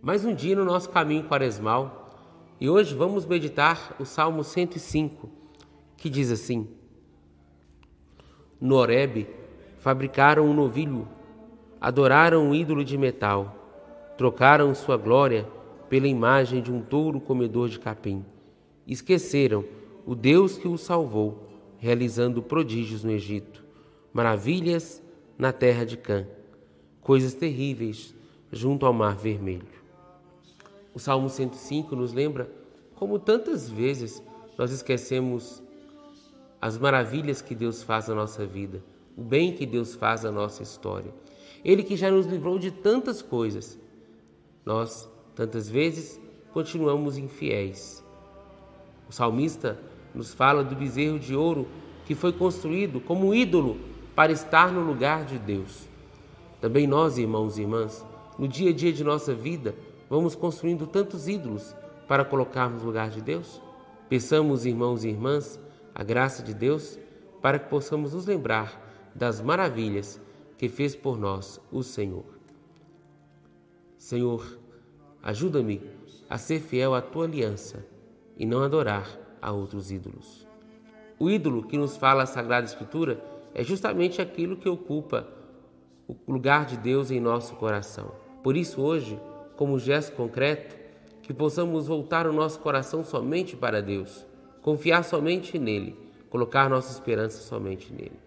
Mais um dia no nosso caminho quaresmal e hoje vamos meditar o Salmo 105, que diz assim: No Horebe fabricaram um novilho, adoraram um ídolo de metal, trocaram sua glória pela imagem de um touro comedor de capim. Esqueceram o Deus que os salvou, realizando prodígios no Egito, maravilhas na terra de Cã, coisas terríveis junto ao Mar Vermelho. O Salmo 105 nos lembra como tantas vezes nós esquecemos as maravilhas que Deus faz na nossa vida, o bem que Deus faz na nossa história. Ele que já nos livrou de tantas coisas. Nós Tantas vezes continuamos infiéis. O salmista nos fala do bezerro de ouro que foi construído como ídolo para estar no lugar de Deus. Também nós, irmãos e irmãs, no dia a dia de nossa vida, vamos construindo tantos ídolos para colocarmos no lugar de Deus? Peçamos, irmãos e irmãs, a graça de Deus para que possamos nos lembrar das maravilhas que fez por nós o Senhor. Senhor, Ajuda-me a ser fiel à tua aliança e não adorar a outros ídolos. O ídolo que nos fala a Sagrada Escritura é justamente aquilo que ocupa o lugar de Deus em nosso coração. Por isso, hoje, como gesto concreto, que possamos voltar o nosso coração somente para Deus, confiar somente nele, colocar nossa esperança somente nele.